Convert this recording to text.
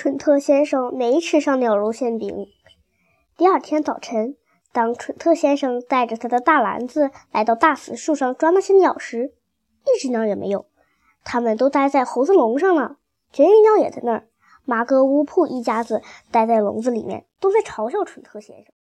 蠢特先生没吃上鸟肉馅饼。第二天早晨，当蠢特先生带着他的大篮子来到大死树上抓那些鸟时，一只鸟也没有，它们都待在猴子笼上了。绝育鸟也在那儿，麻哥乌铺一家子待在笼子里面，都在嘲笑蠢特先生。